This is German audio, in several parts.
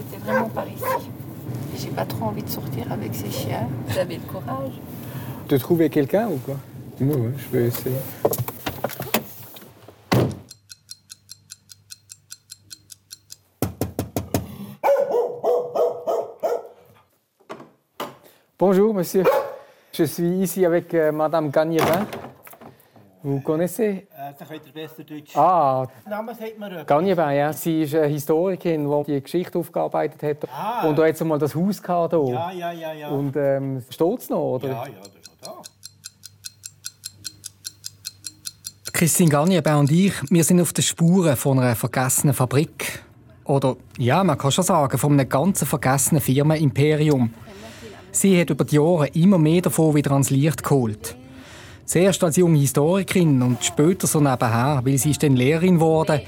c'était vraiment par ici. J'ai pas trop envie de sortir avec ces chiens. J'avais le courage. De trouver quelqu'un ou quoi? Moi, ouais, je vais essayer. Bonjour, monsieur. Je suis ici avec euh, Madame Gagnevin. Vous connaissez dann könnt ihr besser Deutsch. Ah, Name sagt mir etwas. Gagnevin, ja. Sie ist eine Historikerin, die die Geschichte aufgearbeitet hat. Ah. Und da sie mal das Haus gehabt. Hier. Ja, ja, ja, ja. Und ähm, steht es noch, oder? ja, ja, das ist noch da. Christine Gagnebau und ich, wir sind auf den Spuren von einer vergessenen Fabrik. Oder, ja, man kann schon sagen, von einem ganzen vergessenen Firmenimperium. Sie hat über die Jahre immer mehr davon wieder ans Licht geholt. Zuerst als junge Historikerin und später so nebenher, weil sie ist dann Lehrerin geworden.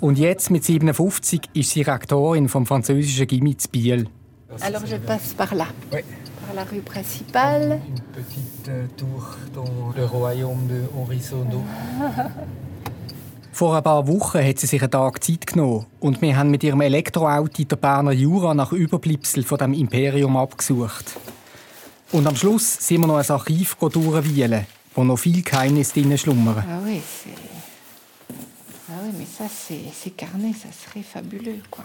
Und jetzt mit 57 ist sie Rektorin vom französischen Gymnasium Biel. Alors je passe par là, Oui. par la rue principale. Une petite euh, tour dans le royaume de Horizondo. Vor ein paar Wochen hat sie sich einen Tag Zeit genommen und wir haben mit ihrem Elektroauto den Berner Jura nach Überbleibsel von dem Imperium abgesucht. Und am Schluss sind wir noch ein Archiv durchwühlen, wo noch viel Geheimnis drin schlummern. Ah oui, c'est. Ah oui, mais ça, c'est ces carnets, ça serait fabuleux, quoi.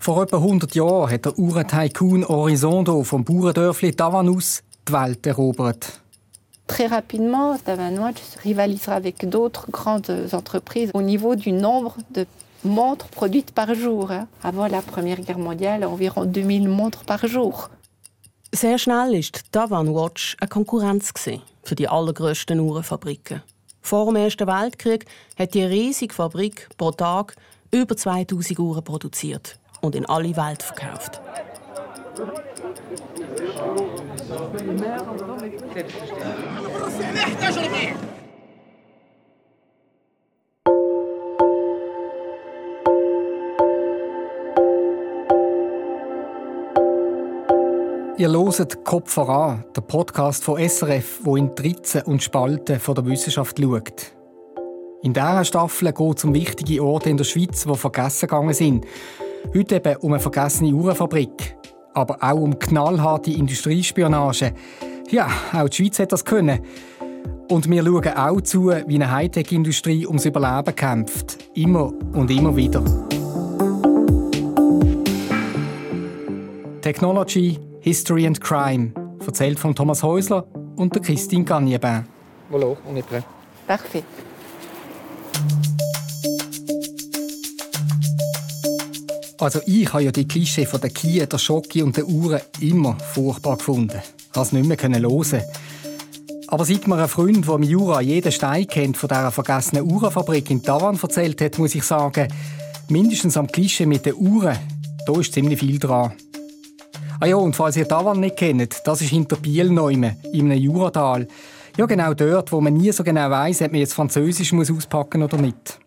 Vor etwa 100 Jahren hat der Uhrentycoon Horizondo vom Bauerndörfli Tavanus die Welt erobert. Très rapidement, Davanois rivalisera avec d'autres grandes entreprises au niveau du nombre de montres produites par jour. Avant la Première Guerre mondiale, environ 2000 montres par jour. Sehr schnell war die Tavan Watch eine Konkurrenz für die allergrößten Uhrenfabriken. Vor dem Ersten Weltkrieg hat die riesige Fabrik pro Tag über 2000 Uhren produziert und in alle Welt verkauft. Ihr hört «Kopf voran», der Podcast von SRF, wo in die Ritzen und Spalten von der Wissenschaft schaut. In dieser Staffel geht es um wichtige Orte in der Schweiz, die vergessen gegangen sind. Heute eben um eine vergessene Uhrenfabrik, aber auch um knallharte Industriespionage. Ja, auch die Schweiz hat das können. Und wir schauen auch zu, wie eine Hightech-Industrie ums Überleben kämpft. Immer und immer wieder. Technology, History and Crime. Erzählt von Thomas Häusler und der Christine Gagnebin. Voilà, on est prêt. Parfait. Also ich habe ja die Klischee von der Kie, der Schocke und der Uhren immer furchtbar gefunden. Ich konnte es nicht mehr hören. Aber seit mir ein Freund, der im Jura jeden Stein kennt von dieser vergessenen Uhrenfabrik in Tavan erzählt hat, muss ich sagen, mindestens am Klischee mit den Uhren, da ist ziemlich viel dran. Ah ja, und falls ihr Tavan nicht kennt, das ist hinter Biel neume, in einem Juratal. Ja, genau dort, wo man nie so genau weiss, ob man jetzt Französisch muss auspacken oder nicht.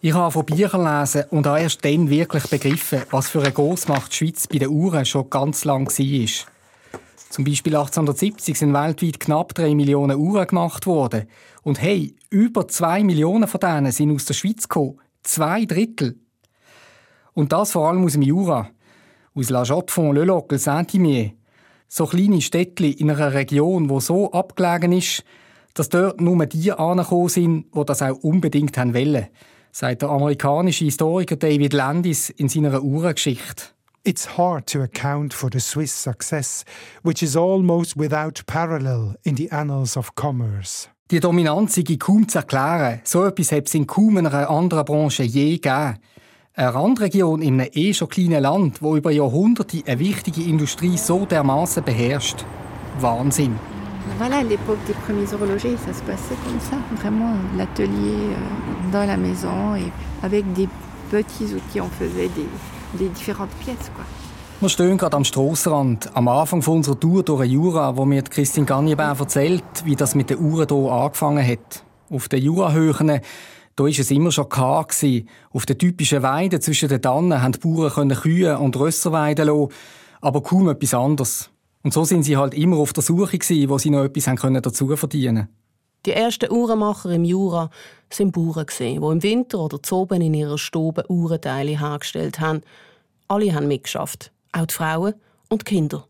Ich habe von Büchern lesen und habe erst dann wirklich begriffen, was für eine Grossmacht die Schweiz bei den Uhren schon ganz lang war. Zum Beispiel 1870 sind weltweit knapp 3 Millionen Uhren gemacht worden. Und hey, über 2 Millionen von denen sind aus der Schweiz gekommen. Zwei Drittel. Und das vor allem aus dem Jura. Aus La Jotte-Fond, Le Locle, Saint-Imier. So kleine Städtchen in einer Region, wo so abgelegen ist, dass dort nur die angekommen sind, die das auch unbedingt haben wollen, sagt der amerikanische Historiker David Landis in seiner Uhrengeschichte. It's hard to account for the Swiss success, which is almost without parallel in the annals of commerce. Die Dominanz sei kaum zu erklären. So etwas hat es in kaum einer anderen Branche je gegeben. Eine Randregion in einem eh schon kleinen Land, wo über Jahrhunderte eine wichtige Industrie so dermaßen beherrscht. Wahnsinn. Voilà l'époque des premiers horlogers, ça se passait comme ça, vraiment l'atelier euh, dans la maison et avec des petits outils, on faisait des, des différentes pièces. Quoi. Wir stehen gerade am Strassenrand, am Anfang von unserer Tour durch den Jura, wo mir Christine Gagnebin erzählt, wie das mit den Uhren hier angefangen hat. Auf den Jurahöhen, da war es immer schon karg. gewesen. Auf den typischen Weiden zwischen den Tannen haben die Bauern können Kühe und Rösser weiden lassen, aber kaum etwas anderes. Und so sind sie halt immer auf der Suche gewesen, wo sie noch etwas haben können dazu verdienen Die ersten Uhrenmacher im Jura waren Bauern, die im Winter oder zu oben in ihrer Stube Uhrenteile hergestellt haben. Alle haben mitgeschafft, auch die Frauen und die Kinder.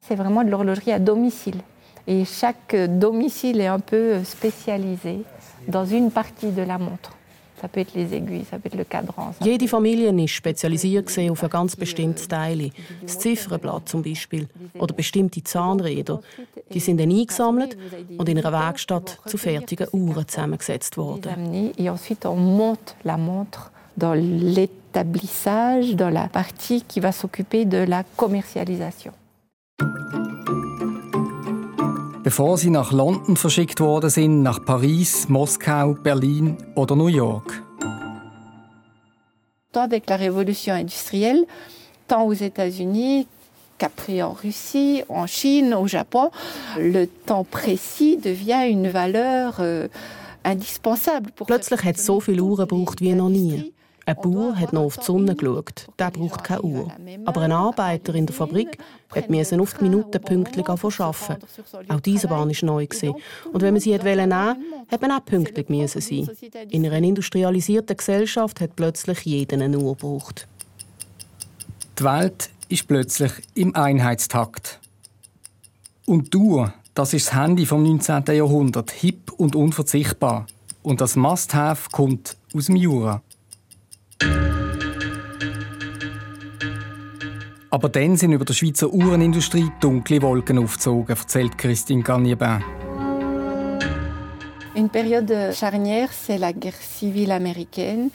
C'est vraiment de l'horlogerie à domicile. Et chaque domicile est un peu spécialisé dans une partie de la montre. Ça peut être les aiguilles, ça peut être le cadran. Jede Familie ist spezialisiert auf ein ganz bestimmtes Teil. Das Ziffernblatt zum Beispiel oder bestimmte Zahnräder. Die sind dann eingesammelt und in einer Werkstatt zu fertigen Uhren zusammengesetzt worden. Et ensuite on monte la montre dans l'établissage, dans la partie qui va s'occuper de la commercialisation. Bevor sie nach London verschickt worden sind, nach Paris, Moskau, Berlin oder New York. Avec la révolution industrielle, tant aux États-Unis qu'après en Russie, en Chine, au Japon, le temps précis devient une valeur euh, indispensable. Pour Plötzlich hat es so viele Uhren gebraucht wie noch nie. Ein Bauer hat noch auf die Sonne geschaut. Der braucht keine Uhr. Aber ein Arbeiter in der Fabrik musste auf die Minute pünktlich arbeiten. Auch diese Bahn war neu. Und wenn man sie nehmen wollte, hat man auch pünktlich sein. In einer industrialisierten Gesellschaft hat plötzlich jeder eine Uhr gebraucht. Die Welt ist plötzlich im Einheitstakt. Und die Uhr, das ist das Handy vom 19. Jahrhundert, hip und unverzichtbar. Und das Must-Have kommt aus dem Jura. Aber dann sind über der Schweizer Uhrenindustrie dunkle Wolken aufgezogen, erzählt Christine Garnier-Bain. Une période charnière, c'est la guerre civile américaine.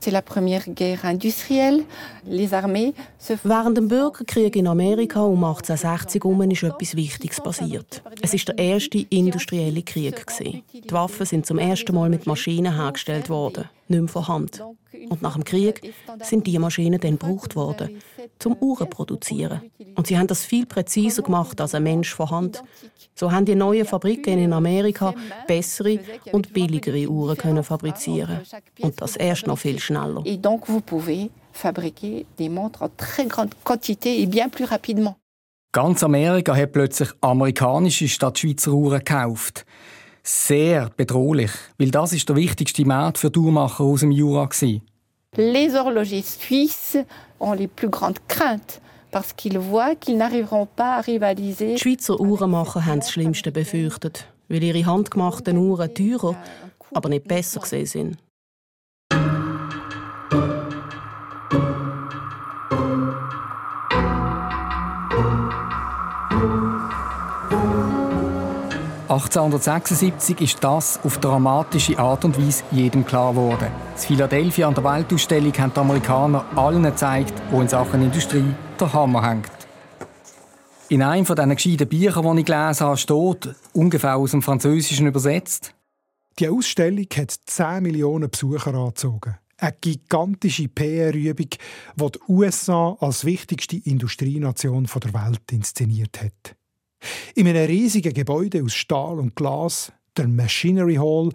C'est la première guerre industrielle. Les armées se Während dem Bürgerkrieg in Amerika um 1860 herum ist etwas Wichtiges passiert. Es ist der erste industrielle Krieg. Die Waffen sind zum ersten Mal mit Maschinen hergestellt worden, nicht mehr von Hand. Und nach dem Krieg sind diese Maschinen dann gebraucht worden, zum Uhren zu produzieren. Und sie haben das viel präziser gemacht als ein Mensch von Hand. So haben die neuen Fabriken in Amerika bessere und billigere Uhren können fabrizieren. Und das erst noch viel schneller. Et donc vous pouvez fabriquer des montres en très grande quantité et bien plus rapidement. Ganz Amerika hat plötzlich amerikanische statt Schweizer Uhren gekauft. Sehr bedrohlich, weil das ist der wichtigste Markt für Uhrmacher aus dem Jura war. Les horlogers suisses ont les plus grandes craintes. Die Schweizer Uhrenmacher haben das Schlimmste befürchtet, weil ihre handgemachten Uhren teurer, aber nicht besser gesehen sind. 1876 ist das auf dramatische Art und Weise jedem klar geworden. In Philadelphia an der Weltausstellung haben die Amerikaner allen gezeigt, wo in Sachen Industrie der Hammer hängt. In einem von diesen gescheiten Büchern, die ich gelesen habe, steht, ungefähr aus dem Französischen übersetzt, Die Ausstellung hat 10 Millionen Besucher angezogen. Eine gigantische PR-Übung, die die USA als wichtigste Industrienation der Welt inszeniert hat. In einem riesigen Gebäude aus Stahl und Glas, der Machinery Hall,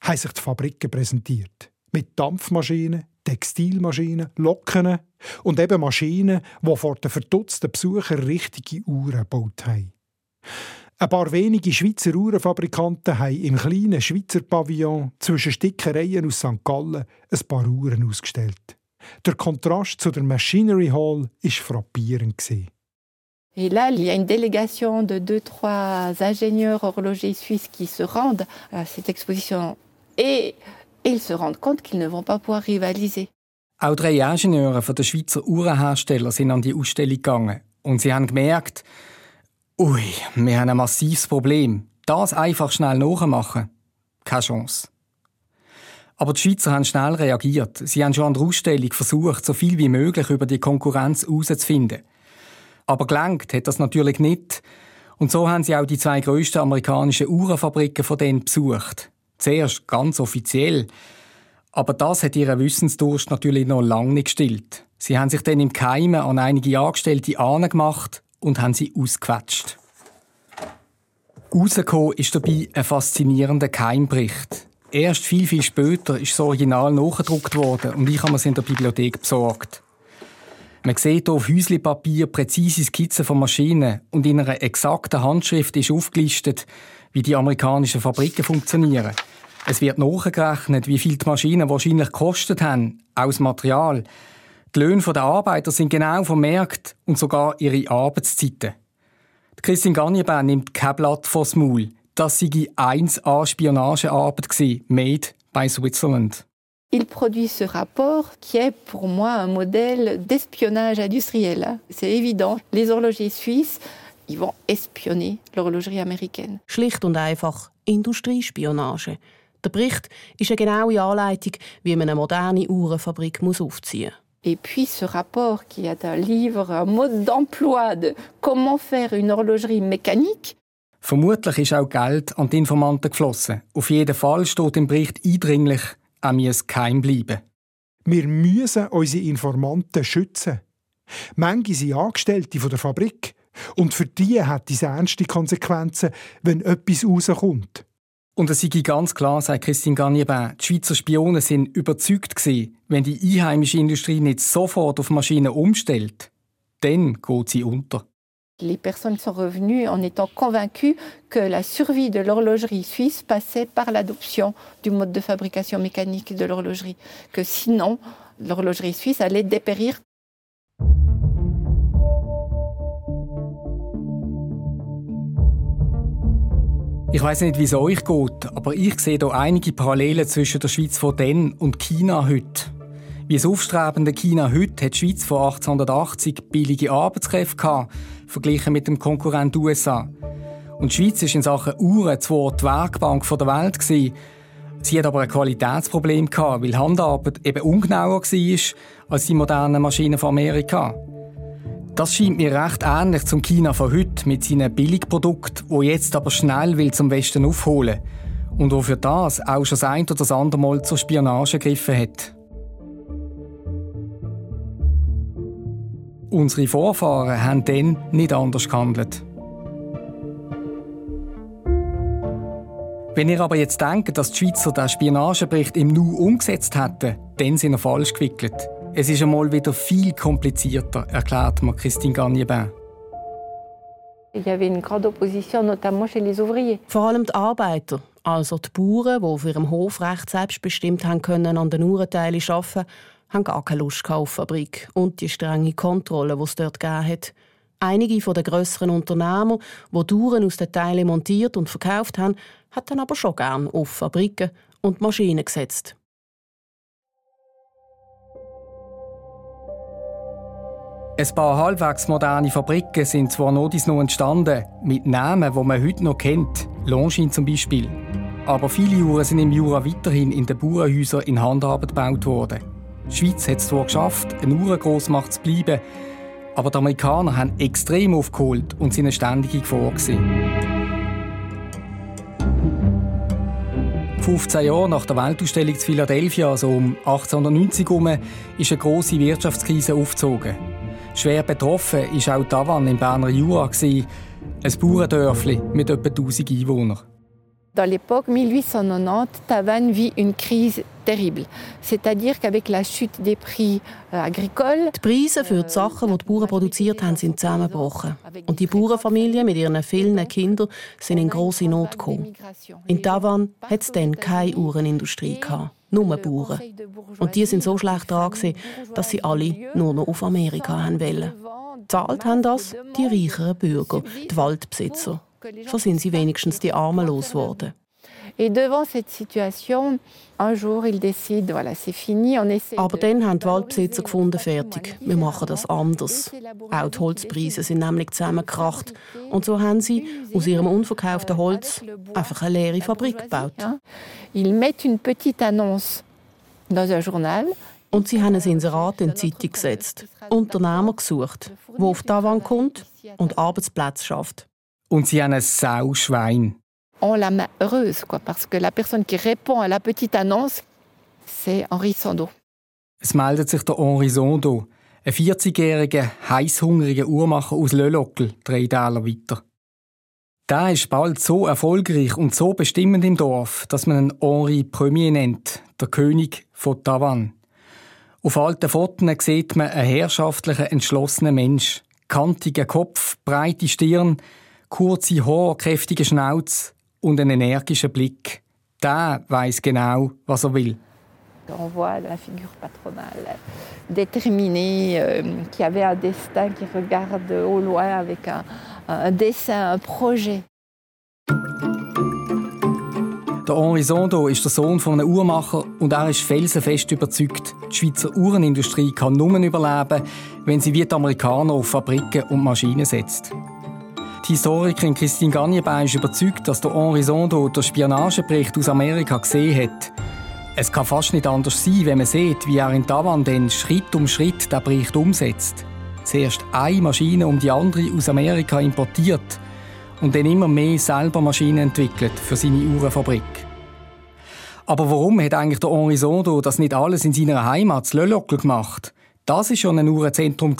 haben sich die Fabriken präsentiert. Mit Dampfmaschinen, Textilmaschinen, Locken und eben Maschinen, die vor den verdutzten Besuchern richtige Uhren gebaut haben. Ein paar wenige Schweizer Uhrenfabrikanten haben im kleinen Schweizer Pavillon zwischen Stickereien aus St. Gallen ein paar Uhren ausgestellt. Der Kontrast zu der Machinery Hall war frappierend. Et là, il y a une délégation de deux, trois ingénieurs horlogers suisses qui se rendent à cette exposition et ils se rendent compte qu'ils ne vont pas pouvoir rivaliser. Auch drei Ingenieure von der Schweizer Uhrenhersteller sind an die Ausstellung gegangen und sie haben gemerkt, ui, wir haben ein massives Problem. Das einfach schnell nachmachen, keine Chance. Aber die Schweizer haben schnell reagiert. Sie haben schon an der Ausstellung versucht, so viel wie möglich über die Konkurrenz herauszufinden. Aber gelangt hat das natürlich nicht. Und so haben sie auch die zwei grössten amerikanischen Uhrenfabriken von denen besucht. Zuerst ganz offiziell. Aber das hat ihren Wissensdurst natürlich noch lange nicht gestillt. Sie haben sich dann im Keimen an einige Angestellte angemacht und haben sie ausgequetscht. Rausgekommen ist dabei ein faszinierender Keimbericht. Erst viel, viel später ist das Original nachgedruckt worden und ich habe es in der Bibliothek besorgt. Man sieht hier auf Häuslipapier präzise Skizzen von Maschinen und in einer exakten Handschrift ist aufgelistet, wie die amerikanischen Fabriken funktionieren. Es wird nachgerechnet, wie viel die Maschinen wahrscheinlich gekostet haben, aus Material. Die Löhne der Arbeiter sind genau vermerkt und sogar ihre Arbeitszeiten. Christine Gagnebär nimmt kein Blatt vors Maul. Das sei 1A Spionagearbeit made by Switzerland. Il produit ce rapport qui est pour moi un modèle d'espionnage industriel. C'est évident. Les horlogers suisses, ils vont espionner l'horlogerie américaine. Schlicht und einfach Industriespionage. Der Bericht ist eine genaue Anleitung, wie man eine moderne Uhrenfabrik aufziehen muss. Et puis ce rapport qui est un livre, un mode d'emploi de comment faire une horlogerie mécanique. Vermutlich ist auch Geld an die Informanten geflossen. Auf jeden Fall steht im Bericht eindringlich, er muss geheim bleiben. Wir müssen unsere Informanten schützen. Manche sind Angestellte von der Fabrik und für die hat es ernste Konsequenzen, wenn etwas rauskommt. Und es sei ganz klar, sagt Christine Gagnebin, die Schweizer Spionen sind überzeugt gewesen, wenn die einheimische Industrie nicht sofort auf Maschinen umstellt, dann geht sie unter. Les personnes sont revenues en étant convaincues que la survie de l'horlogerie suisse passait par l'adoption du mode de fabrication mécanique de l'horlogerie, que sinon l'horlogerie suisse allait dépérir Ich weiß nicht, wie es euch geht, aber ich sehe hier einige Parallelen zwischen der Schweiz von und China heute. Wie das aufstrebende China heute hat die Schweiz vor 1880 billige Arbeitskräfte gehabt, verglichen mit dem Konkurrent USA. Und die Schweiz ist in Sachen Uhren zwar die Werkbank der Welt gewesen, Sie hat aber ein Qualitätsproblem gehabt, weil Handarbeit eben ungenauer war als die modernen Maschinen von Amerika. Das scheint mir recht ähnlich zum China von heute mit seinen Billigprodukten, wo jetzt aber schnell will zum Westen aufholen und wo für das auch schon das ein oder das andere Mal zur Spionage gegriffen hat. Unsere Vorfahren haben dann nicht anders gehandelt. Wenn ihr aber jetzt denkt, dass die Schweizer den Spionagebericht im Nu umgesetzt hätten, dann sind ihr falsch gewickelt. Es ist einmal wieder viel komplizierter, erklärt mir Christine Gagnebin. Il y avait une grande opposition, notamment chez les ouvriers. Vor allem die Arbeiter, also die Bauern, die auf ihrem Hofrecht selbstbestimmt haben können, an den Uhrenteilen arbeiten, haben gar keine Lust auf die Fabrik und die strenge Kontrolle, die es dort gegeben hat. Einige der grösseren Unternehmer, die Uhren aus den Teilen montiert und verkauft haben, hatten aber schon gern auf Fabriken und Maschinen gesetzt. Ein paar halbwegs moderne Fabriken sind zwar noch noch entstanden, mit Namen, die man heute noch kennt, Longines zum Beispiel. Aber viele Uhren sind im Jura weiterhin in den Bauernhäusern in Handarbeit gebaut worden. Die Schweiz hat es zwar geschafft, eine Uhrengrossmacht zu bleiben, aber die Amerikaner haben extrem aufgeholt und sind eine ständige Gefahr. 15 Jahre nach der Weltausstellung zu Philadelphia, also um 1890 herum, ist eine grosse Wirtschaftskrise aufgezogen. Schwer betroffen war auch Tavan im Berner Jura, ein Bauerndörfli mit etwa 1000 Einwohnern. Dans l'époque 1890, Tavannes vit une crise terrible. C'est-à-dire qu'avec la chute des prix euh, agricoles... Die Preise für die Sachen, die die Bauern produziert haben, sind zusammengebrochen. Und die Bauernfamilien mit ihren vielen Kindern sind in grosse Not gekommen. In Tavannes hat es dann keine Uhrenindustrie gehabt nur Bauern. Und die sind so schlecht dran, dass sie alle nur noch auf Amerika haben wollen. Zahlt haben das die reicheren Bürger, die Waldbesitzer. So sind sie wenigstens die Armen losgeworden. Aber dann haben die Waldbesitzer gefunden, fertig, wir machen das anders. Auch die Holzpreise sind nämlich zusammengekracht. Und so haben sie aus ihrem unverkauften Holz einfach eine leere Fabrik gebaut. Und sie haben ein Inserat in die Zeitung gesetzt, Unternehmer gesucht, der auf Tavan kommt und Arbeitsplätze schafft. Und sie haben ein Sauschwein ont la main heureuse, quoi, parce que la personne qui répond à la petite annonce, c'est Henri Sando. Es meldet sich der Henri Sando, ein 40-jähriger, heißhungriger Uhrmacher aus Lölockel, drei Täler weiter. Der ist bald so erfolgreich und so bestimmend im Dorf, dass man ihn Henri Premier nennt, der König von Tavannes. Auf alten Fotos sieht man einen herrschaftlichen, entschlossenen Mensch. Kantiger Kopf, breite Stirn, kurze Haare, kräftige Schnauze und einen energischen Blick. Der weiß genau, was er will. On voit la figure patronale déterminée, euh, qui avait un destin, qui regarde au loin avec un, un dessin, un projet. Der Henri Sondo ist der Sohn von einem Uhrmacher und er ist felsenfest überzeugt, die Schweizer Uhrenindustrie kann nur überleben, wenn sie wie die Amerikaner auf Fabriken und Maschinen setzt. Die Historikerin Christine Garnier ist überzeugt, dass der Henri Sondo den Spionagebericht aus Amerika gesehen hat. Es kann fast nicht anders sein, wenn man sieht, wie er in Tavan dann Schritt um Schritt den Bericht umsetzt. Zuerst eine Maschine um die andere aus Amerika importiert und dann immer mehr selber Maschinen entwickelt für seine Uhrenfabrik. Aber warum hat eigentlich der Henri Sondo das nicht alles in seiner Heimat, Lölockel, gemacht? Das war schon ein Uhrenzentrum,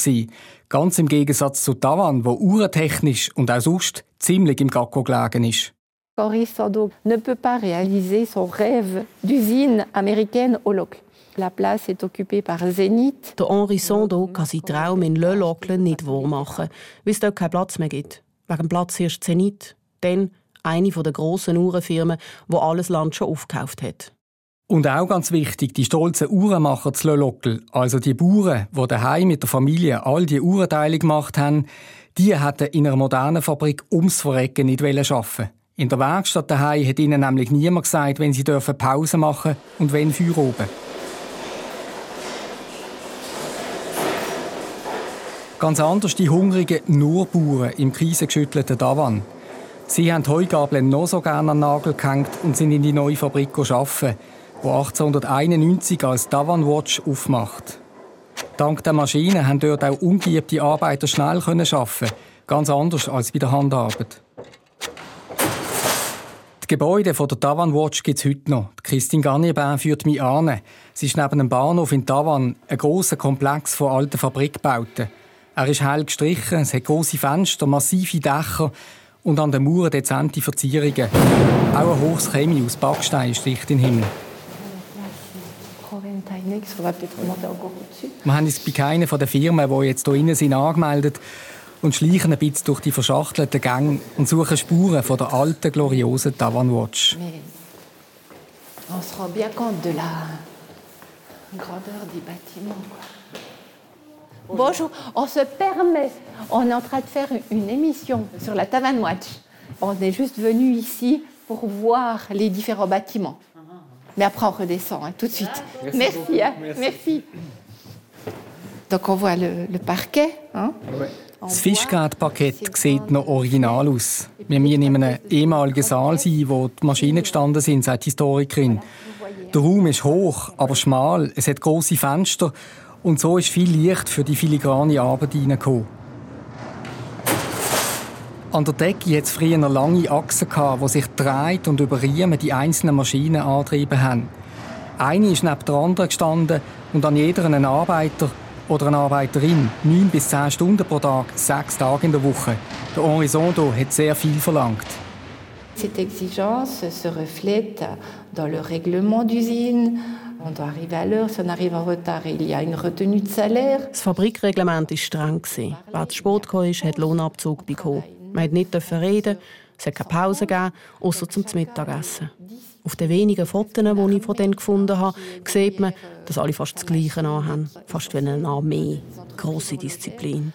ganz im Gegensatz zu Tavan, wo uhrentechnisch und auch sonst ziemlich im Gacko gelegen ist. Henri Sondo ne peut pas réaliser son rêve d'usine américaine au Locle. La place est occupée par Zenith. Der Henri Sondo kann seinen Traum in Le Locle nicht wahrmachen, weil es dort keinen Platz mehr gibt. Wegen Platz erst Zenith, dann eine der grossen Uhrenfirmen, die alles Land schon aufgekauft hat. Und auch ganz wichtig, die stolzen Uhrenmacher zu Lölockel, also die Bauern, die daheim mit der Familie all die Uhrenteile gemacht haben, die hätten in einer modernen Fabrik ums Verrecken nicht arbeiten In der Werkstatt daheim hat ihnen nämlich niemand gesagt, wenn sie Pause machen dürfen und wenn Feuer oben. Ganz anders die hungrigen Nurbauern im krisengeschüttelten Davan. Sie haben die Heugabeln noch so gerne an den Nagel gehängt und sind in die neue Fabrik arbeiten, die 1891 als Davan Watch aufmacht. Dank der Maschinen haben dort auch ungeübte Arbeiter schnell arbeiten ganz anders als bei der Handarbeit. Die Gebäude von der Tavan Watch gibt es heute noch. Christine Garnierbin führt mich an. Sie ist neben dem Bahnhof in Tavan ein grosser Komplex von alten Fabrikbauten. Er ist hell gestrichen, es hat grosse Fenster, massive Dächer und an den Mauern dezente Verzierungen. Auch ein hohes Chemie aus Backstein sticht in den Himmel. Wir haben uns bei keiner der Firmen, die jetzt hier innen sind, angemeldet und schleichen ein bisschen durch die verschachtelten Gänge und suchen Spuren von der alten, gloriosen Tavan Watch. On se rend bien compte de la grandeur des bâtiments. Bonjour, on se permet, on est en train de faire une émission sur la Tavan Watch. On est juste venu ici pour voir les différents bâtiments. Mais après, on redescend hein, tout de suite. Merci, merci, hein, merci. Donc, on voit le, le parquet. Hein. Das Fischgrätparkett sieht noch original aus. Wir müssen in einem ehemaligen Saal sein, wo die Maschinen gestanden sind, sagt die Historikerin. Der Raum ist hoch, aber schmal. Es hat große Fenster und so ist viel Licht für die filigrane Arbeit hineingekommen. An der Decke hat es früher lange Achsen, die sich dreht und über Riemen die einzelnen Maschinen angetrieben haben. Eine ist neben der anderen gestanden und an jeder ein Arbeiter oder eine Arbeiterin. Neun bis zehn Stunden pro Tag, sechs Tage in der Woche. Der Henri Sondo hat sehr viel verlangt. Cette exigence se reflète dans le règlement d'usine, On doit arriver à l'heure. Si on arrive en retard, il y a une retenue de salaire. Das Fabrikreglement war streng. Wer zu spät kam, hat Lohnabzug bekommen. Man durfte nicht reden, es hat keine Pause gegeben, außer zum Mittagessen. Auf den wenigen Fotos, die ich von denen gefunden habe, sieht man, dass alle fast das Gleiche haben. Fast wie eine Armee. Grosse Disziplin.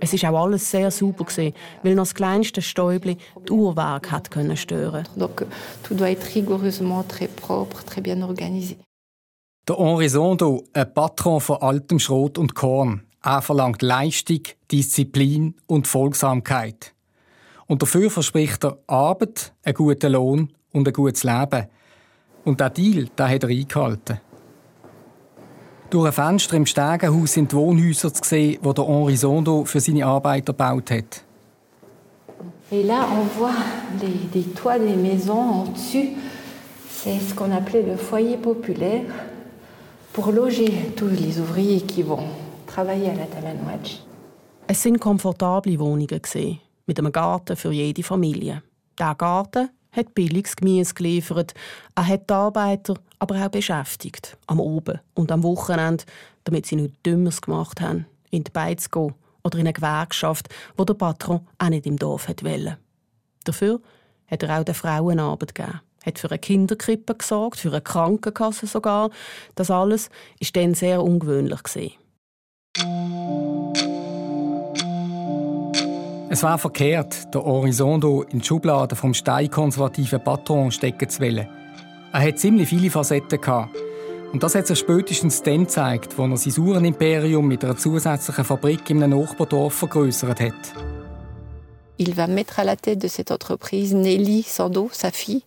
Es war auch alles sehr sauber, weil noch das kleinste Stäubchen das Uhrwerk hat stören konnte. Donc, tout doit être rigoureusement très propre, très bien organisé. Der Henri Sondo, ein Patron von altem Schrot und Korn. Er verlangt Leistung, Disziplin und Folgsamkeit. Und dafür verspricht er Arbeit, einen guten Lohn und ein gutes Leben. Und der Deal, den hat er eingehalten. Durch ein Fenster im Stegenhaus sind die Wohnhäuser zu sehen, die der Henri Sondo für seine Arbeiter gebaut hat. Et là, on voit les, les toits des maisons en dessus. C'est ce qu'on appelait le foyer populaire pour loger tous les ouvriers qui vont travailler à la Tamanwatch. Es sind komfortable Wohnungen mit einem Garten für jede Familie. Der Garten hat billiges Gemüse geliefert. Er hat die Arbeiter aber auch beschäftigt. Am Oben und am Wochenende, damit sie nichts Dümmeres gemacht haben, in die Beiz zu gehen oder in eine Gewerkschaft, wo der Patron auch nicht im Dorf wollte. Dafür hat er auch den Frauen Arbeit gegeben. Hat für eine Kinderkrippe gesorgt, für eine Krankenkasse sogar. Das alles war dann sehr ungewöhnlich. Es war verkehrt, der Horizondo in die Schublade vom steinkonservativen Patron stecken zu wollen. Er hat ziemlich viele Facetten gehabt. Und das hat sich spätestens dann gezeigt, als er sein Uhrenimperium mit einer zusätzlichen Fabrik in einem Nachbardorf vergrößert hat. Il va mettre à la tête de cette entreprise Nelly Sando, sa fille,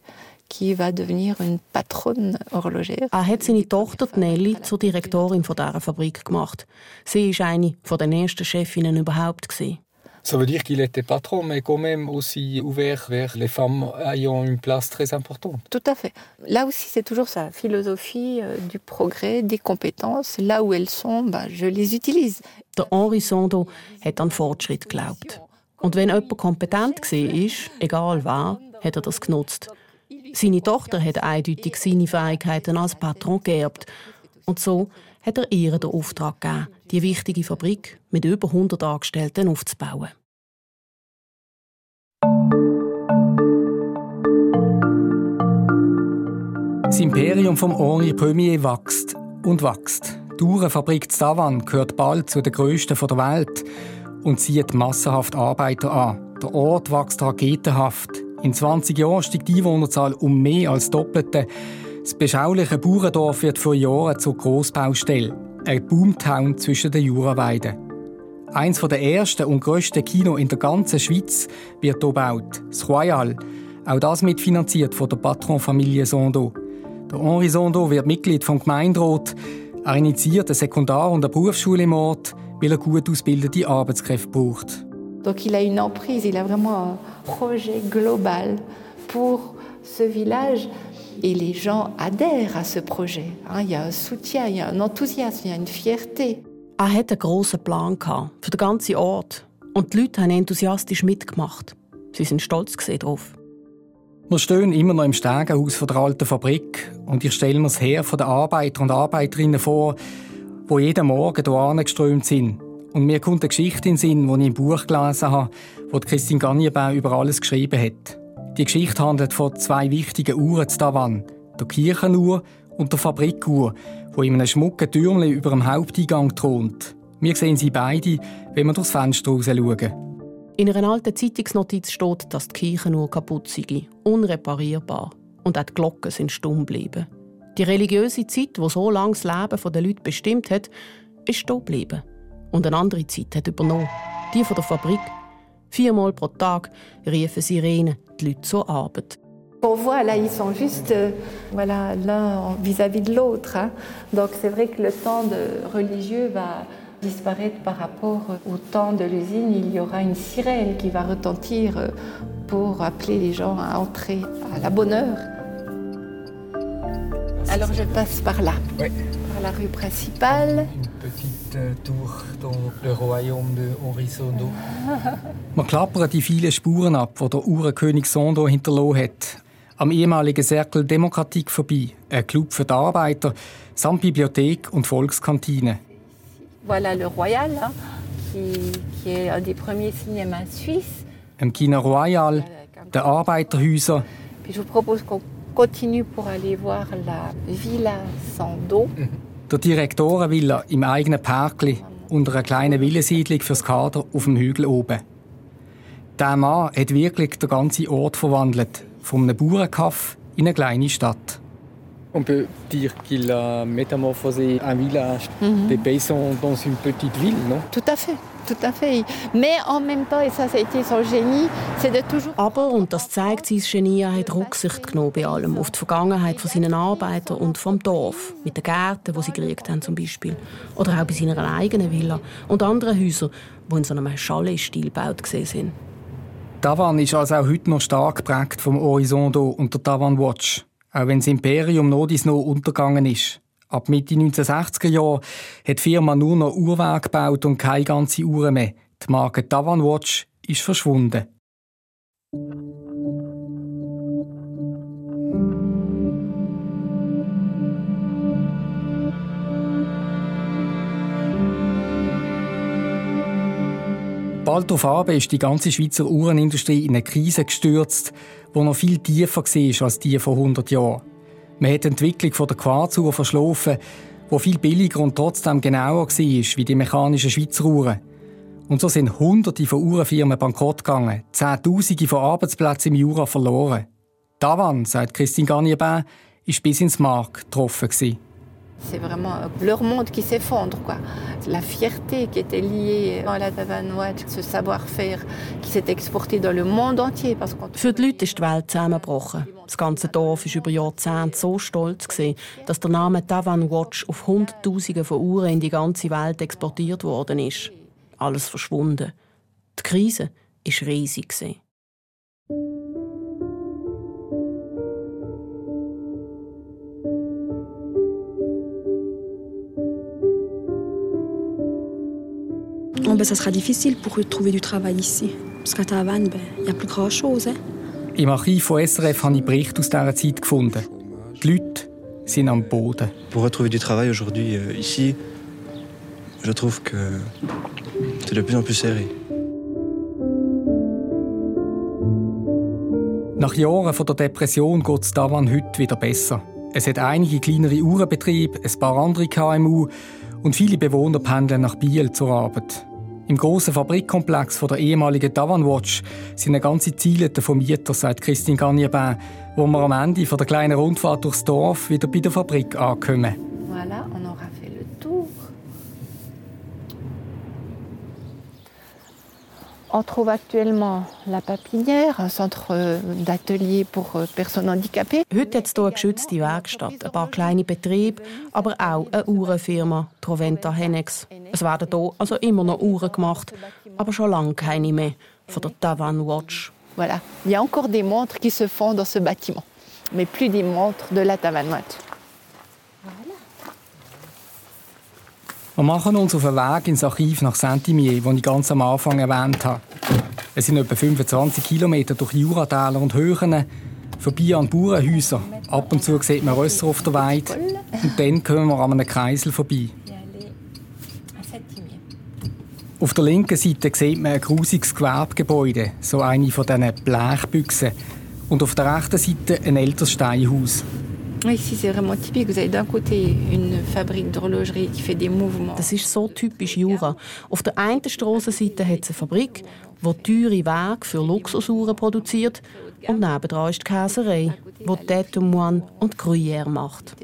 qui va devenir une patronne horlogère. Er hat seine Tochter Nelly zur Direktorin von dieser Fabrik gemacht. Sie war eine der ersten Chefinnen überhaupt. Gewesen. Ça veut dire qu'il était patron, mais quand même aussi ouvert vers les femmes ayant une place très importante. Tout à fait. Là aussi, c'est toujours sa philosophie euh, du progrès, des compétences. Là où elles sont, ben, je les utilise. Der Henri Sando hat an Fortschritt geglaubt. Und wenn jemand kompetent war, egal wer, hat er das genutzt. Seine Tochter hat eindeutig seine Fähigkeiten als Patron geerbt. Und so hat er ihr den Auftrag gegeben, die wichtige Fabrik mit über 100 Angestellten aufzubauen. Das Imperium vom Henri Premier wächst und wächst. Die Uhrenfabrik Zavan gehört bald zu den grössten der Welt und zieht massenhaft Arbeiter an. Der Ort wächst raketenhaft. In 20 Jahren steigt die Einwohnerzahl um mehr als Doppelte. Das beschauliche Bauerndorf wird vor Jahren zur Grossbaustelle. Ein Boomtown zwischen den Juraweiden. Eins der ersten und grössten Kino in der ganzen Schweiz wird hier gebaut. Das Royal. Auch das mitfinanziert von der Patronfamilie Sondo. Der Henri Sondo wird Mitglied vom Gemeinderat. Er initiiert eine Sekundar- und eine Berufsschule im Ort, weil er gut ausgebildete Arbeitskräfte braucht. Donc il a une emprise, il a vraiment un projet global pour ce village et les gens adhèrent à ce projet. Il y a un soutien, il y a un enthousiasme, il y a une fierté. Er hatte einen grossen Plan für den ganzen Ort. Und die Leute haben enthusiastisch mitgemacht. Sie sind stolz darauf. Wir stehen immer noch im Stegenhaus der alten Fabrik und ich stelle mir das Heer der Arbeiter und Arbeiterinnen vor, wo jeden Morgen hier geströmt sind. Und mir kommt eine Geschichte in den Sinn, die ich im Buch gelesen habe, wo Christine Garnierbau über alles geschrieben hat. Die Geschichte handelt von zwei wichtigen Uhren zu Tavan, der Kirchenuhr und der Fabrikuhr, wo in einem schmucken Türmchen über dem Haupteingang thront. Wir sehen sie beide, wenn wir durchs Fenster raus schauen. In einer alten Zeitungsnotiz steht, dass die Kirchenuhr kaputt sei, unreparierbar. Und auch die Glocken sind stumm geblieben. Die religiöse Zeit, die so lange das Leben der Leute bestimmt hat, ist stehen geblieben. Und eine andere Zeit hat übernommen. Die von der Fabrik. Viermal pro Tag riefen Sirenen die Leute zur Arbeit. On voit là, ils sont juste euh, voilà, l'un vis-à-vis de l'autre. Hein. Donc c'est vrai que le temps de religieux va disparaître par rapport au temps de l'usine. Il y aura une sirène qui va retentir euh, pour appeler les gens à entrer à la bonne heure. Alors je passe par là, Oui. par la rue principale. Une petite euh, tour dans le royaume de Henri Sondo. Man klappern die vielen Spuren ab, die der Uhrenkönig Sondo hinterlassen hat. Am ehemaligen Cercle Demokratik vorbei, ein Club für die Arbeiter, samt Bibliothek und Volkskantine. Voilà le Royal, hein, qui, qui est un des premiers cinémas suisses. Im Kino Royal, den Arbeiterhäusern, Puis je vous propose qu'on continue pour aller voir la Villa Sando. der Direktorenvilla im eigenen Parkli und einer kleinen Villensiedlung fürs Kader auf dem Hügel oben. Der Mann hat wirklich den ganzen Ort verwandelt, von einem Bauernkaff in eine kleine Stadt. On peut dire qu'il a métamorphosé un village des paysans dans une petite ville, non Tout à fait, tout à fait. Mais en même temps, et ça, ça a été son génie, c'est de toujours... Aber, und das zeigt sein Genie, er hat Rücksicht genommen bei allem, auf die Vergangenheit von seinen Arbeitern und vom Dorf, mit den Gärten, die sie gekriegt haben zum Beispiel. Oder auch bei seiner eigenen Villa und anderen Häusern, die in so einem Chalet-Stil gebaut gesehen sind. Tavan ist also auch heute noch stark geprägt vom Horizondo und der Tavan Watch, auch wenn das Imperium noch dies noch untergegangen ist. Ab Mitte 1960er Jahre hat die Firma nur noch Uhrwerke gebaut und keine ganze Uhren mehr. Die Marke Tavan Watch ist verschwunden. Bald darauf ist die ganze Schweizer Uhrenindustrie in eine Krise gestürzt, die noch viel tiefer war als die vor 100 Jahren. Man hat die Entwicklung der Quarzuhr verschlafen, die viel billiger und trotzdem genauer war wie die mechanischen Schweizer Uhren. Und so sind Hunderte von Uhrenfirmen bankrott gegangen, Zehntausende von Arbeitsplätzen im Jura verloren. Davan, sagt Christine Garnier-Bain, war bis ins Mark getroffen. C'est vraiment leur monde qui s'effondre. Quoi. La fierté qui était liée à la Davanoise, ce savoir-faire qui s'est exporté dans le monde entier. Für die Leute ist die Welt zusammengebrochen. Das ganze Dorf war über Jahrzehnte so stolz, gewesen, dass der Name Tavan Watch auf Hunderttausende von Uhren in die ganze Welt exportiert worden ist. Alles verschwunden. Die Krise war riesig. Gewesen. Bon, ben, ça sera difficile pour eux de trouver du travail ici. Parce qu'à Tavannes, ben, il n'y a plus grand-chose. Hein. Im Archiv von SRF habe ich Berichte aus dieser Zeit gefunden. Die Leute sind am Boden. Pour retrouver du travail aujourd'hui euh, ici, je trouve que c'est de plus en plus serré. Nach Jahren von der Depression geht es Davan heute wieder besser. Es hat einige kleinere Uhrenbetriebe, ein paar andere KMU und viele Bewohner pendeln nach Biel zur Arbeit. Im grossen Fabrikkomplex von der ehemaligen Tavan Watch sind eine ganze Ziele von Mieter, sagt Christine Gagnebin, wo wir am Ende von der kleinen Rundfahrt durchs Dorf wieder bei der Fabrik ankommen. Voilà, on aura fait le tour. On trouve actuellement la Papinière, un centre euh, d'atelier pour euh, personnes handicapées. Heute hat es hier eine geschützte Werkstatt, ein paar kleine Betriebe, aber auch eine Uhrenfirma, Troventa Hennex. Es werden hier also immer noch Uhren gemacht, aber schon lange keine mehr, von der Tavan Watch. Voilà, il y a encore des montres qui se font dans ce bâtiment, mais plus des montres de la Tavan Watch. Wir machen uns auf den Weg ins Archiv nach Saint-Imier, das ich ganz am Anfang erwähnt habe. Es sind etwa 25 Kilometer durch Juratäler und Höhen, vorbei an Bauernhäusern. Ab und zu sieht man Rösser auf der Weide. Und dann kommen wir an einem Kreisel vorbei. Auf der linken Seite sieht man ein grusiges Gewerbegebäude, so eine von diesen Blechbüchsen. Und auf der rechten Seite ein älteres Steinhaus. Ici, c'est vraiment typique. Vous avez d'un côté une fabrique d'horlogerie qui fait des mouvements. Das ist so typisch Jura. Auf der einen Strassenseite hat es eine Fabrik, die teure Wege für Luxusuhren produziert. Und nebendran ist die Käserei, die Tête de Moine und Gruyère macht.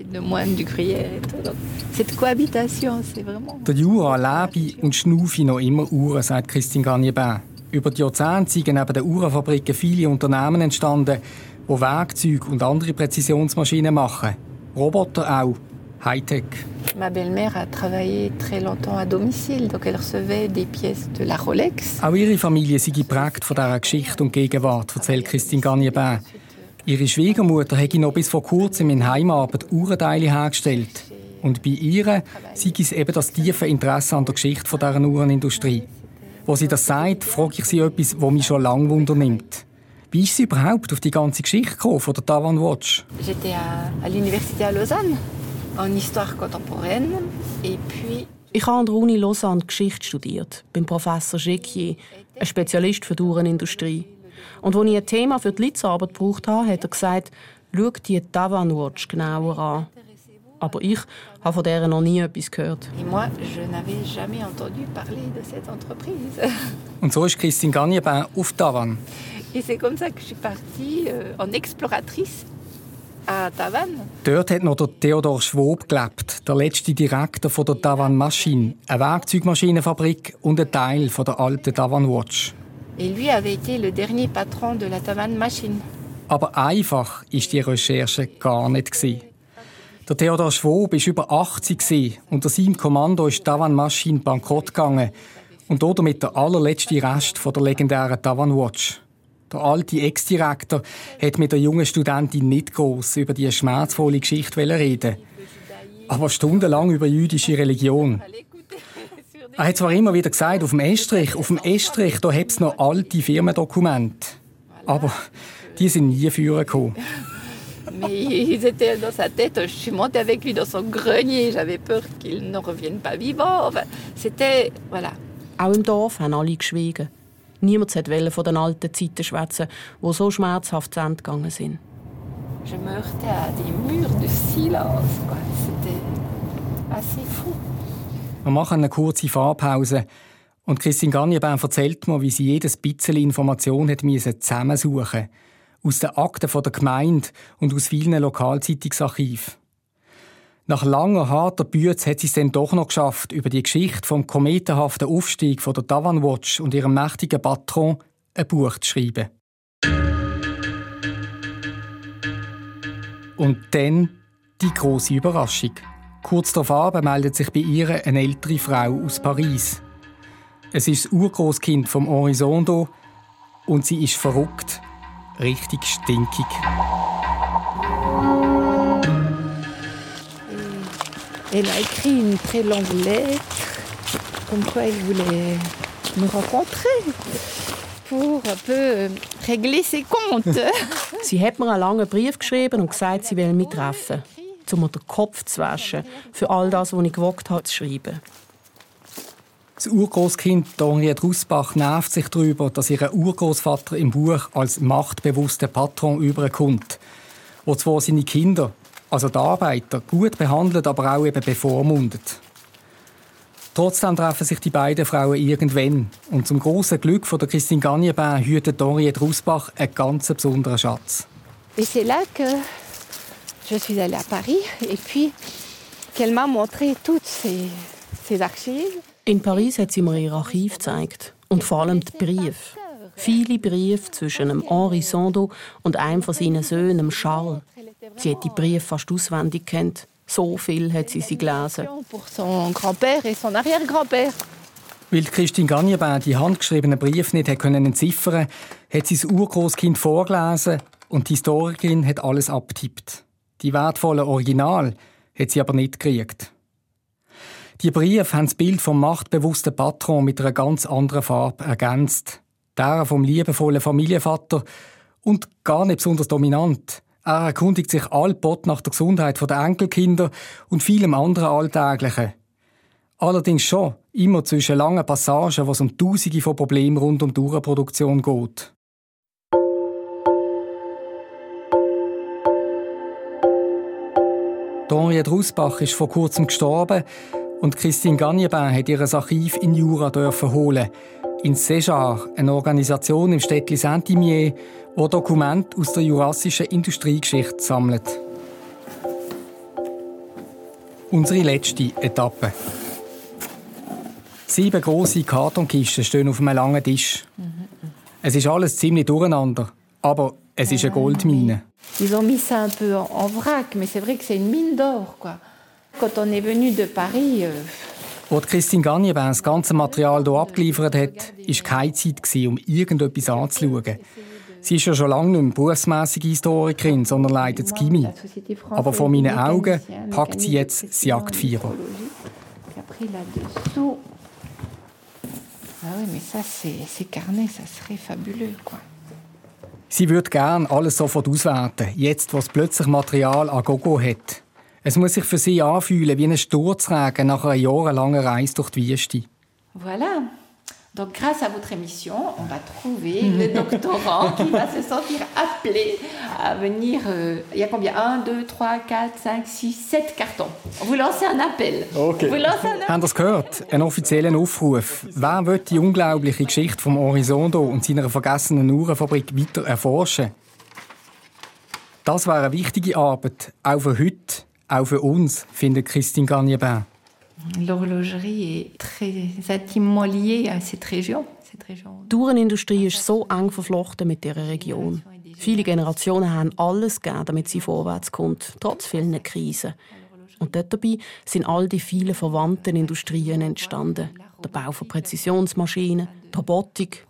Der Jura lebe und schnufe noch immer Uhren, sagt Christine Garnier-Bain. Über die Jahrzehnte sind neben den Uhrenfabriken viele Unternehmen entstanden, die Werkzeuge und andere Präzisionsmaschinen machen. Roboter auch. Hightech. Ma belle-mère a travaillé très longtemps à domicile, donc elle recevait des pièces de la Rolex. Auch ihre Familie sei geprägt von dieser Geschichte und Gegenwart, erzählt Christine Garnier-Bain. Ihre Schwiegermutter hätte noch bis vor kurzem in Heimarbeit Uhrenteile hergestellt. Und bei ihr sei es eben das tiefe Interesse an der Geschichte dieser Uhrenindustrie. Wo sie das sagt, frage ich sie etwas, das mich schon lange wundernimmt. Wie ist sie überhaupt auf die ganze Geschichte gekommen von der Tavan Watch? J'étais à, à l'université à Lausanne, en histoire contemporaine. Et puis, Ich habe an der Uni Lausanne Geschichte studiert, beim Professor Jequier, ein Spezialist für die Uhrenindustrie. Und als ich ein Thema für die Litzarbeit gebraucht habe, hat er gesagt, schau die Tavan Watch genauer an. Aber ich habe von der noch nie etwas gehört. Und so ist Christine Garnier-Bain auf Tavan. Et c'est comme ça que je suis partie euh, en exploratrice à Tavannes. Dort hat noch der Theodor Schwob gelebt, der letzte Direktor von der Tavan Maschine, eine Werkzeugmaschinenfabrik und ein Teil von der alten Tavan Watch. Et lui avait été le dernier patron de la Tavannes Machine. Aber einfach ist die Recherche gar nicht gewesen. Der Theodor Schwob war über 80 gewesen. Unter seinem Kommando ist die Tavan Maschine bankrott gegangen und damit der allerletzte Rest von der legendären Tavan Watch. Der alte Ex-Direktor hat mit der jungen Studentin nicht groß über die schmerzvolle Geschichte reden, aber stundenlang über jüdische Religion. Er hat zwar immer wieder gesagt, auf dem Estrich, auf dem Estrich, da hat es noch alte Firmendokumente. Aber die sind nie führen gekommen. Mais ils étaient dans sa tête. Je suis montée avec lui dans son grenier. J'avais peur qu'il ne revienne pas vivant. Enfin, c'était. Voilà. Auch im Dorf haben alle geschwiegen. Niemand wollte von den alten Zeiten schwätzen, die so schmerzhaft zu Ende gegangen sind. Je me heurtais à des murs de silence. C'était assez fou. Wir machen eine kurze Fahrpause. Und Christine Gagnebin erzählt mir, wie sie jedes bisschen Information hat zusammensuchen musste. Aus den Akten der Gemeinde und aus vielen Lokalzeitungsarchiven. Nach langer, harter Bütze hat sie es dann doch noch geschafft, über die Geschichte vom kometenhaften Aufstieg von der Davan Watch und ihrem mächtigen Patron ein Buch zu schreiben. Und dann die große Überraschung. Kurz darauf meldet sich bei ihr eine ältere Frau aus Paris. Es ist das Urgroßkind vom Horizondo und sie ist verrückt, richtig stinkig. Elle a écrit une très longue lettre, comme quoi elle voulait me rencontrer pour un peu régler ses comptes. sie hat mir einen langen Brief geschrieben und gesagt, sie will mich treffen, um mir den Kopf zu waschen, für all das, was ich gewagt habe zu schreiben. Das Urgroßkind Henriette Rusbach nervt sich darüber, dass ihr Urgroßvater im Buch als machtbewusster Patron überkommt, wo zwar seine Kinder also die Arbeiter, gut behandelt, aber auch eben bevormundet. Trotzdem treffen sich die beiden Frauen irgendwann. Und zum großen Glück von der Christine Gagnebin hütet Henriette Rusbach einen ganz besonderen Schatz. Et c'est là que je suis allée à Paris et puis qu'elle m'a montré toutes ces, ces archives. In Paris hat sie mir ihr Archiv gezeigt und vor allem die Briefe. Viele Briefe zwischen Henri Sando und einem von seinen Söhnen, Charles. Sie hat die Briefe fast auswendig kennt. So viel hat sie sie gelesen. Weil Christine Gagnebin die handgeschriebenen Briefe nicht entziffern konnte, hat sie das Urgroßkind vorgelesen und die Historikerin hat alles abtippt. Die wertvollen Original hat sie aber nicht gekriegt. Die Briefe haben das Bild vom machtbewussten Patron mit einer ganz anderen Farbe ergänzt. Der vom liebevollen Familienvater und gar nicht besonders dominant. Er erkundigt sich allbot nach der Gesundheit der Enkelkinder und vielem anderen Alltäglichen. Allerdings schon immer zwischen langen Passagen, wo es um Tausende von Problemen rund um die Uhrenproduktion geht. Henriette Rusbach ist vor kurzem gestorben und Christine Gagnebin hat ihr Archiv in Jura dürfen holen. In Sejar, eine Organisation im Städtli Saint-Imier, die Dokumente aus der jurassischen Industriegeschichte sammelt. Unsere letzte Etappe. Sieben große Kartonkisten stehen auf einem langen Tisch. Es ist alles ziemlich durcheinander, aber es ist eine Goldmine. Ils ont mis ça un peu en vrac, mais c'est vrai que c'est une mine d'or, quoi. Quand on est venu de Paris, euh... Als Christine Gagnebin das ganze Material hier abgeliefert hat, war keine Zeit, um irgendetwas anzuschauen. Sie ist ja schon lange nicht mehr berufsmässige Historikerin, sondern leitet das Gimmi. Aber vor meinen Augen packt sie jetzt das Jagdfieber. Sie würde gerne alles sofort auswerten, jetzt, wo es plötzlich Material an Gogo hat. Es muss sich für sie anfühlen wie ein Sturzregen nach einer jahrelangen Reise durch die Wüste. Voilà. Donc, grâce à votre émission, on va trouver le doctorant qui va se sentir appelé à venir. Euh, il y a combien 1, 2, 3, 4, 5, 6, 7 cartons. Vous lancez un appel. Okay. Vous lancez un appel. Haben Sie gehört? Ein offizieller Aufruf. Wer will die unglaubliche Geschichte vom Horizondo und seiner vergessenen Uhrenfabrik weiter erforschen? Das wäre eine wichtige Arbeit, auch für heute auch für uns, findet Christine Gagnebin. L'horlogerie est très intimement liée à cette région. Die Uhrenindustrie ist so eng verflochten mit dieser Region. Viele Generationen haben alles gegeben, damit sie vorwärts kommt, trotz vielen Krisen. Und dort dabei sind all die vielen verwandten Industrien entstanden. Der Bau von Präzisionsmaschinen, die Robotik.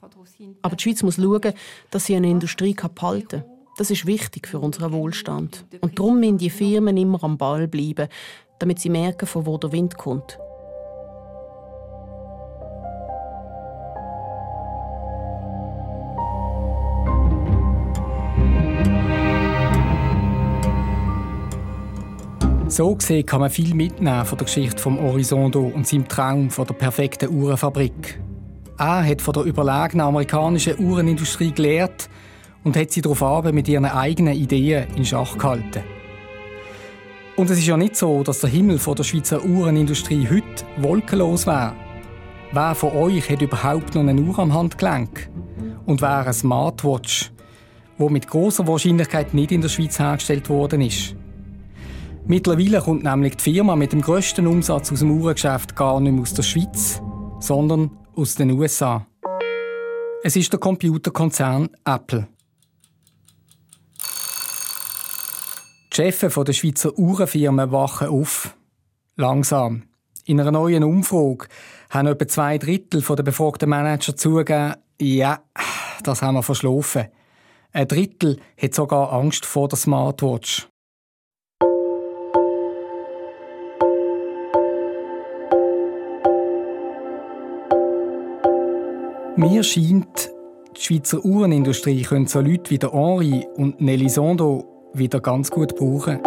Aber die Schweiz muss schauen, dass sie eine Industrie behalten kann. Das ist wichtig für unseren Wohlstand. Und darum müssen die Firmen immer am Ball bleiben, damit sie merken, von wo der Wind kommt. So gesehen kann man viel mitnehmen von der Geschichte vom Horizondo und seinem Traum von der perfekten Uhrenfabrik. Er hat von der überlegenen amerikanischen Uhrenindustrie gelehrt und hat sie darauf mit ihren eigenen Ideen in Schach gehalten. Und es ist ja nicht so, dass der Himmel von der Schweizer Uhrenindustrie heute wolkenlos wäre. Wer von euch hat überhaupt noch eine Uhr am Handgelenk? Und wer eine Smartwatch, wo mit großer Wahrscheinlichkeit nicht in der Schweiz hergestellt worden ist? Mittlerweile kommt nämlich die Firma mit dem grössten Umsatz aus dem Uhrengeschäft gar nicht mehr aus der Schweiz, sondern aus den USA. Es ist der Computerkonzern Apple. Chefs der Schweizer Uhrenfirmen wachen auf. Langsam. In einer neuen Umfrage haben etwa zwei Drittel der befragten Manager zugegeben, ja, das haben wir verschlafen. Ein Drittel hat sogar Angst vor der Smartwatch. Mir scheint, die Schweizer Uhrenindustrie könnte so Leute wie Henri und Nelly Sondo wieder ganz gut brauchen.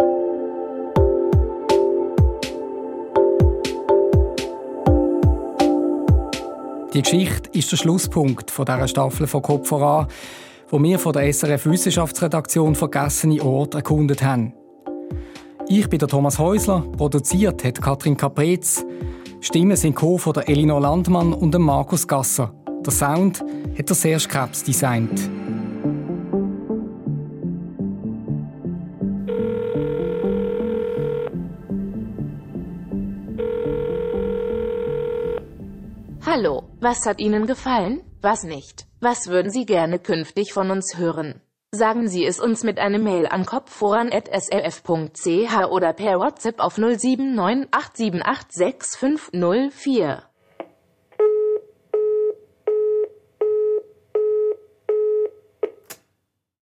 Die Geschichte ist der Schlusspunkt von dieser Staffel von Kopf voran, wo wir von der SRF Wissenschaftsredaktion vergessene Orte erkundet haben. Ich bin der Thomas Häusler, produziert hat Katrin Caprez. Stimmen sind von der Elinor Landmann und dem Markus Gasser. Der Sound hat der Serge Krebs designt. Was hat Ihnen gefallen, was nicht? Was würden Sie gerne künftig von uns hören? Sagen Sie es uns mit einem Mail an kopfvoran.srf.ch oder per WhatsApp auf 079 878 6504.